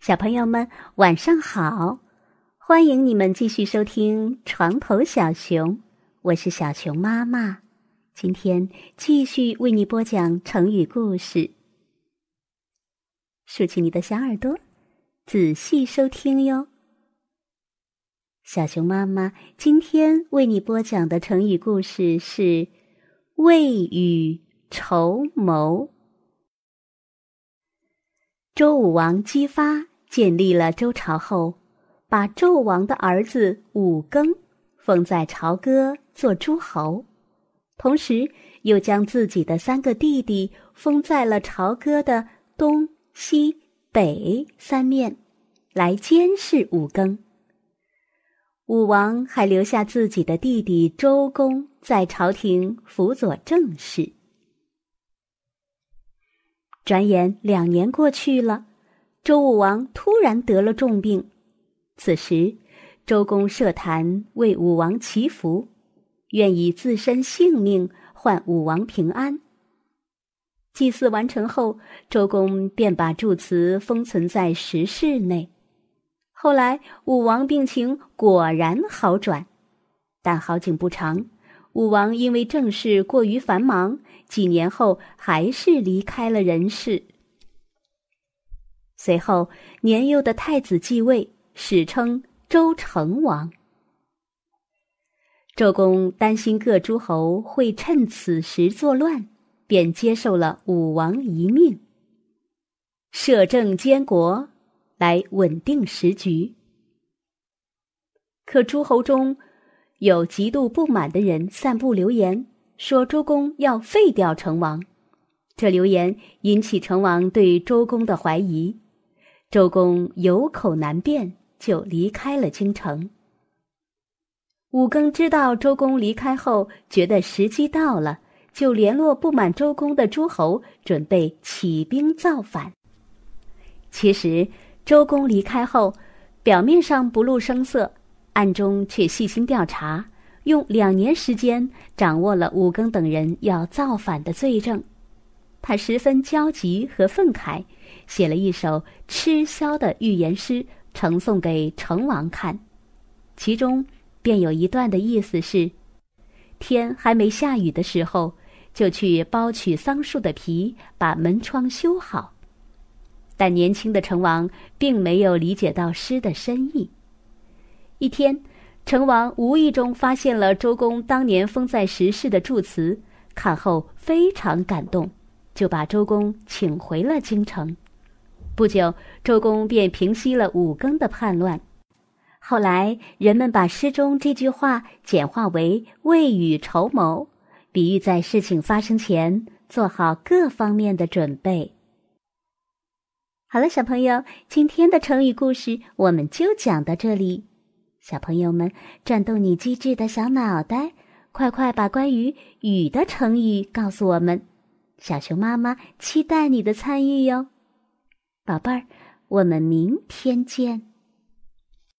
小朋友们，晚上好！欢迎你们继续收听《床头小熊》，我是小熊妈妈。今天继续为你播讲成语故事，竖起你的小耳朵，仔细收听哟。小熊妈妈今天为你播讲的成语故事是“未雨绸缪”。周武王姬发。建立了周朝后，把纣王的儿子武庚封在朝歌做诸侯，同时又将自己的三个弟弟封在了朝歌的东西北三面，来监视武庚。武王还留下自己的弟弟周公在朝廷辅佐政事。转眼两年过去了。周武王突然得了重病，此时，周公设坛为武王祈福，愿以自身性命换武王平安。祭祀完成后，周公便把祝词封存在石室内。后来，武王病情果然好转，但好景不长，武王因为政事过于繁忙，几年后还是离开了人世。随后，年幼的太子继位，史称周成王。周公担心各诸侯会趁此时作乱，便接受了武王遗命，摄政监国，来稳定时局。可诸侯中有极度不满的人散布流言，说周公要废掉成王。这流言引起成王对周公的怀疑。周公有口难辩，就离开了京城。武庚知道周公离开后，觉得时机到了，就联络不满周公的诸侯，准备起兵造反。其实，周公离开后，表面上不露声色，暗中却细心调查，用两年时间掌握了武庚等人要造反的罪证。他十分焦急和愤慨。写了一首吃宵的预言诗，呈送给成王看，其中便有一段的意思是：天还没下雨的时候，就去剥取桑树的皮，把门窗修好。但年轻的成王并没有理解到诗的深意。一天，成王无意中发现了周公当年封在石室的祝词，看后非常感动，就把周公请回了京城。不久，周公便平息了武庚的叛乱。后来，人们把诗中这句话简化为“未雨绸缪”，比喻在事情发生前做好各方面的准备。好了，小朋友，今天的成语故事我们就讲到这里。小朋友们，转动你机智的小脑袋，快快把关于“雨”的成语告诉我们。小熊妈妈期待你的参与哟。宝贝儿，我们明天见。